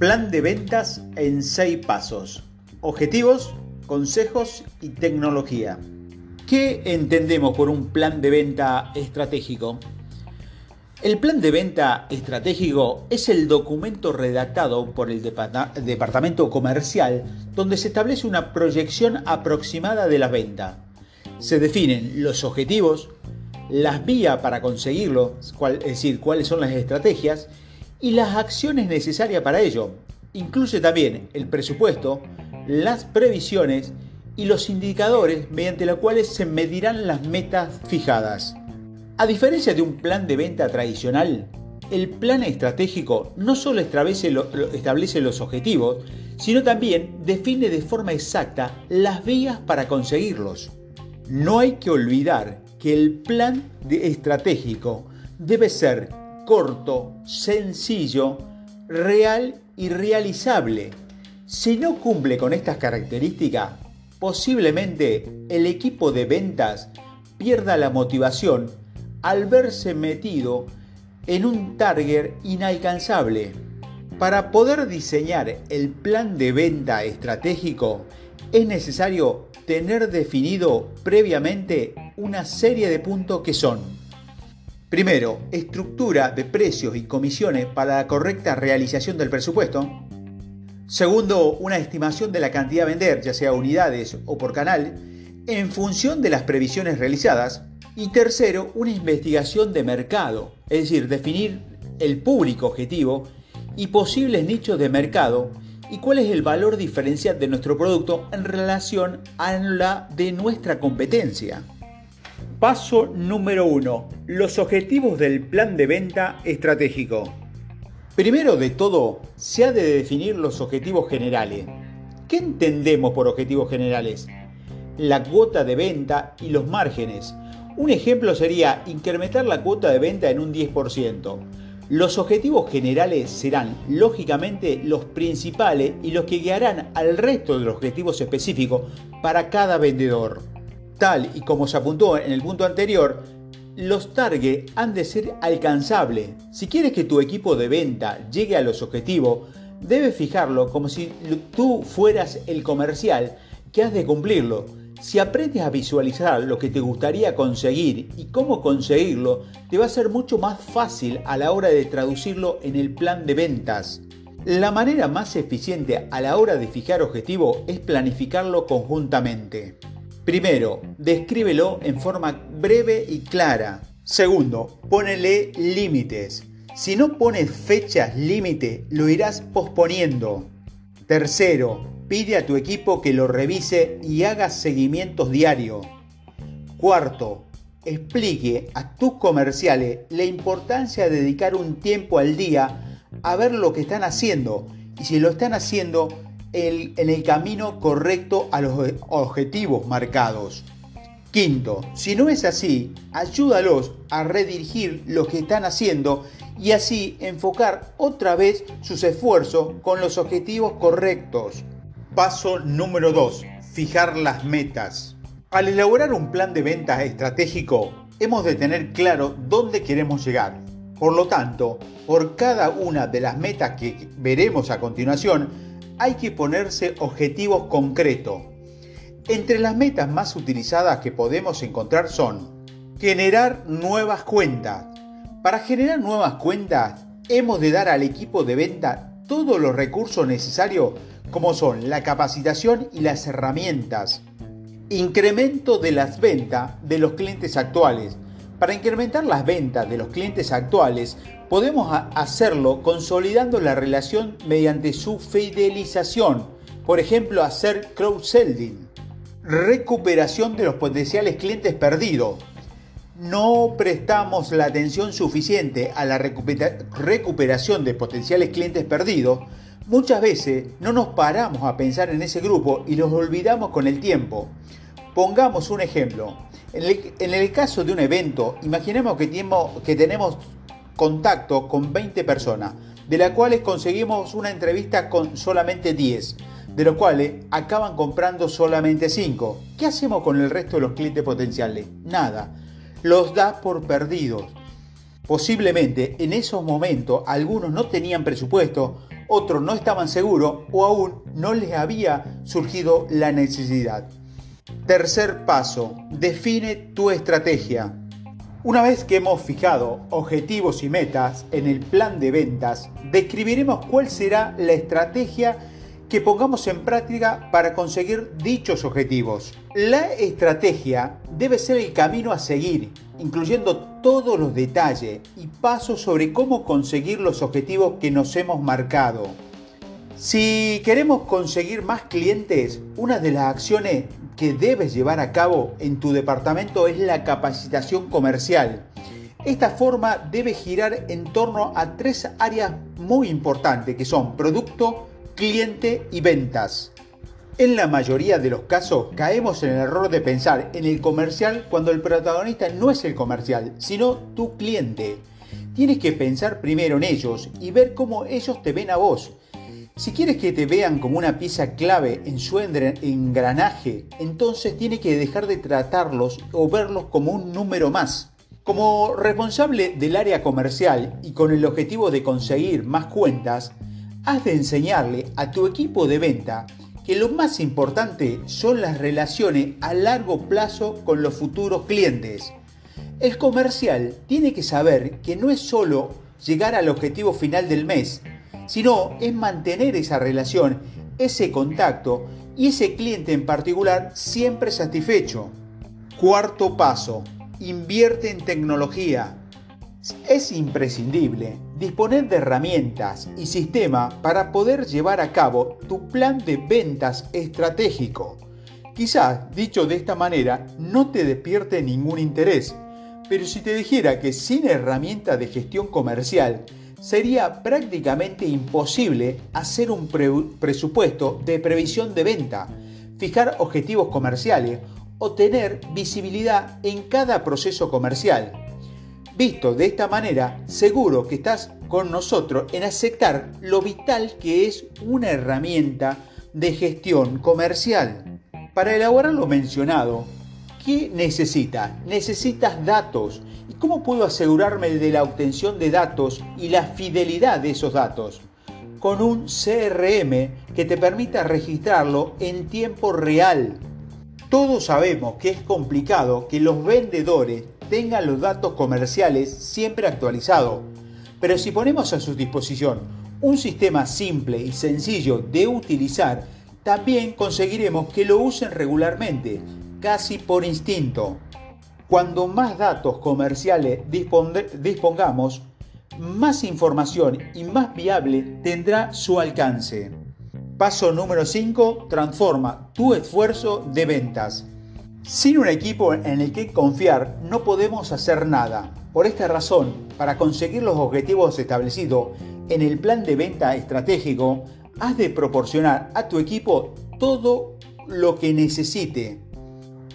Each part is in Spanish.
Plan de ventas en seis pasos. Objetivos, consejos y tecnología. ¿Qué entendemos por un plan de venta estratégico? El plan de venta estratégico es el documento redactado por el departamento comercial donde se establece una proyección aproximada de la venta. Se definen los objetivos, las vías para conseguirlo, es decir, cuáles son las estrategias y las acciones necesarias para ello. Incluye también el presupuesto, las previsiones y los indicadores mediante los cuales se medirán las metas fijadas. A diferencia de un plan de venta tradicional, el plan estratégico no solo establece, los objetivos, sino también define de forma exacta las vías para conseguirlos. No hay que olvidar que el plan estratégico debe ser corto, sencillo, real y realizable. Si no cumple con estas características, posiblemente el equipo de ventas pierda la motivación al verse metido en un target inalcanzable. Para poder diseñar el plan de venta estratégico es necesario tener definido previamente una serie de puntos que son Primero, estructura de precios y comisiones para la correcta realización del presupuesto. Segundo, una estimación de la cantidad a vender, ya sea unidades o por canal, en función de las previsiones realizadas. Y tercero, una investigación de mercado, es decir, definir el público objetivo y posibles nichos de mercado y cuál es el valor diferencial de nuestro producto en relación a la de nuestra competencia. Paso número 1. Los objetivos del plan de venta estratégico. Primero de todo, se ha de definir los objetivos generales. ¿Qué entendemos por objetivos generales? La cuota de venta y los márgenes. Un ejemplo sería incrementar la cuota de venta en un 10%. Los objetivos generales serán, lógicamente, los principales y los que guiarán al resto de los objetivos específicos para cada vendedor. Tal y como se apuntó en el punto anterior, los targets han de ser alcanzables. Si quieres que tu equipo de venta llegue a los objetivos, debes fijarlo como si tú fueras el comercial que has de cumplirlo. Si aprendes a visualizar lo que te gustaría conseguir y cómo conseguirlo, te va a ser mucho más fácil a la hora de traducirlo en el plan de ventas. La manera más eficiente a la hora de fijar objetivo es planificarlo conjuntamente. Primero, descríbelo en forma breve y clara. Segundo, ponele límites. Si no pones fechas límite, lo irás posponiendo. Tercero, pide a tu equipo que lo revise y haga seguimientos diarios. Cuarto, explique a tus comerciales la importancia de dedicar un tiempo al día a ver lo que están haciendo y si lo están haciendo, en el camino correcto a los objetivos marcados. Quinto, si no es así, ayúdalos a redirigir lo que están haciendo y así enfocar otra vez sus esfuerzos con los objetivos correctos. Paso número 2. Fijar las metas. Al elaborar un plan de ventas estratégico, hemos de tener claro dónde queremos llegar. Por lo tanto, por cada una de las metas que veremos a continuación, hay que ponerse objetivos concretos. Entre las metas más utilizadas que podemos encontrar son generar nuevas cuentas. Para generar nuevas cuentas hemos de dar al equipo de venta todos los recursos necesarios como son la capacitación y las herramientas. Incremento de las ventas de los clientes actuales. Para incrementar las ventas de los clientes actuales podemos hacerlo consolidando la relación mediante su fidelización. Por ejemplo, hacer crowdselling. Recuperación de los potenciales clientes perdidos. No prestamos la atención suficiente a la recuperación de potenciales clientes perdidos. Muchas veces no nos paramos a pensar en ese grupo y los olvidamos con el tiempo. Pongamos un ejemplo. En el, caso de un evento, imaginemos que que tenemos contacto con 20 personas, de las cuales conseguimos una entrevista con solamente 10, de los cuales acaban comprando solamente 5. ¿Qué hacemos con el resto de los clientes potenciales? Nada. Los da por perdidos. Posiblemente en esos momentos algunos no tenían presupuesto otros no estaban seguros o aún no les había surgido la necesidad. Tercer paso, define tu estrategia. Una vez que hemos fijado objetivos y metas en el plan de ventas, describiremos cuál será la estrategia que pongamos en práctica para conseguir dichos objetivos. La estrategia debe ser el camino a seguir, incluyendo todos los detalles y pasos sobre cómo conseguir los objetivos que nos hemos marcado. Si queremos conseguir más clientes, una de las acciones que debes llevar a cabo en tu departamento es la capacitación comercial. Esta forma debe girar en torno a tres áreas muy importantes que son producto, cliente y ventas. En la mayoría de los casos caemos en el error de pensar en el comercial cuando el protagonista no es el comercial, sino tu cliente. Tienes que pensar primero en ellos y ver cómo ellos te ven a vos. Si quieres que te vean como una pieza clave en su engranaje, entonces tienes que dejar de tratarlos o verlos como un número más. Como responsable del área comercial y con el objetivo de conseguir más cuentas, has de enseñarle a tu equipo de venta que lo más importante son las relaciones a largo plazo con los futuros clientes. El comercial tiene que saber que no es solo llegar al objetivo final del mes, sino es mantener esa relación, ese contacto y ese cliente en particular siempre satisfecho. Cuarto paso, invierte en tecnología. Es imprescindible disponer de herramientas y sistemas para poder llevar a cabo tu plan de ventas estratégico. Quizás, dicho de esta manera, no te despierte ningún interés, pero si te dijera que sin herramienta de gestión comercial sería prácticamente imposible hacer un presupuesto de previsión de venta, fijar objetivos comerciales o tener visibilidad en cada proceso comercial. Visto de esta manera, seguro que estás con nosotros en aceptar lo vital que es una herramienta de gestión comercial. Para elaborar lo mencionado, ¿qué necesitas? Necesitas datos. ¿Y cómo puedo asegurarme de la obtención de datos y la fidelidad de esos datos? Con un CRM que te permita registrarlo en tiempo real. Todos sabemos que es complicado que los vendedores tengan los datos comerciales siempre actualizados. Pero si ponemos a su disposición un sistema simple y sencillo de utilizar, también conseguiremos que lo usen regularmente, casi por instinto. Cuando más datos comerciales dispongamos, más información y más viable tendrá su alcance. Paso número 5. Transforma tu esfuerzo de ventas. Sin un equipo en el que confiar no podemos hacer nada. Por esta razón, para conseguir los objetivos establecidos en el plan de venta estratégico, has de proporcionar a tu equipo todo lo que necesite.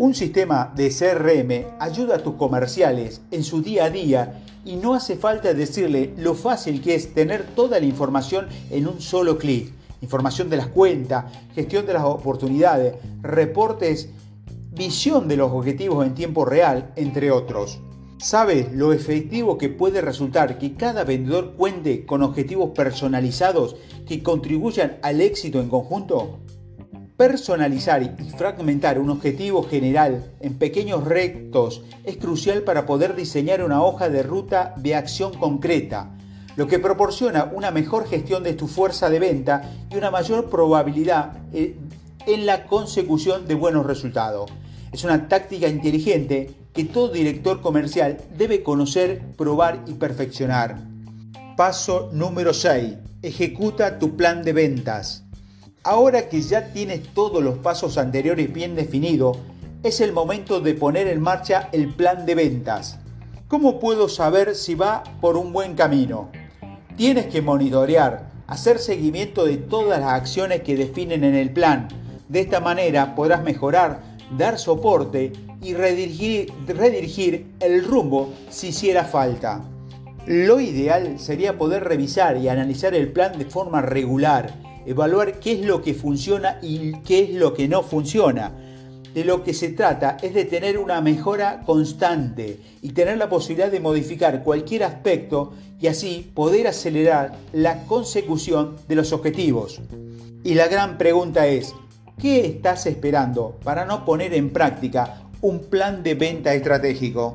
Un sistema de CRM ayuda a tus comerciales en su día a día y no hace falta decirle lo fácil que es tener toda la información en un solo clic. Información de las cuentas, gestión de las oportunidades, reportes visión de los objetivos en tiempo real, entre otros. ¿Sabes lo efectivo que puede resultar que cada vendedor cuente con objetivos personalizados que contribuyan al éxito en conjunto? Personalizar y fragmentar un objetivo general en pequeños retos es crucial para poder diseñar una hoja de ruta de acción concreta, lo que proporciona una mejor gestión de tu fuerza de venta y una mayor probabilidad eh, en la consecución de buenos resultados. Es una táctica inteligente que todo director comercial debe conocer, probar y perfeccionar. Paso número 6. Ejecuta tu plan de ventas. Ahora que ya tienes todos los pasos anteriores bien definidos, es el momento de poner en marcha el plan de ventas. ¿Cómo puedo saber si va por un buen camino? Tienes que monitorear, hacer seguimiento de todas las acciones que definen en el plan. De esta manera podrás mejorar dar soporte y redirigir, el rumbo si hiciera falta. Lo ideal sería poder revisar y analizar el plan de forma regular, evaluar qué es lo que funciona y qué es lo que no funciona. de lo que se trata es de tener una mejora constante y tener la posibilidad de modificar cualquier aspecto y así poder acelerar la consecución de los objetivos. Y la gran pregunta es, ¿qué estás esperando para no poner en práctica un plan de venta estratégico?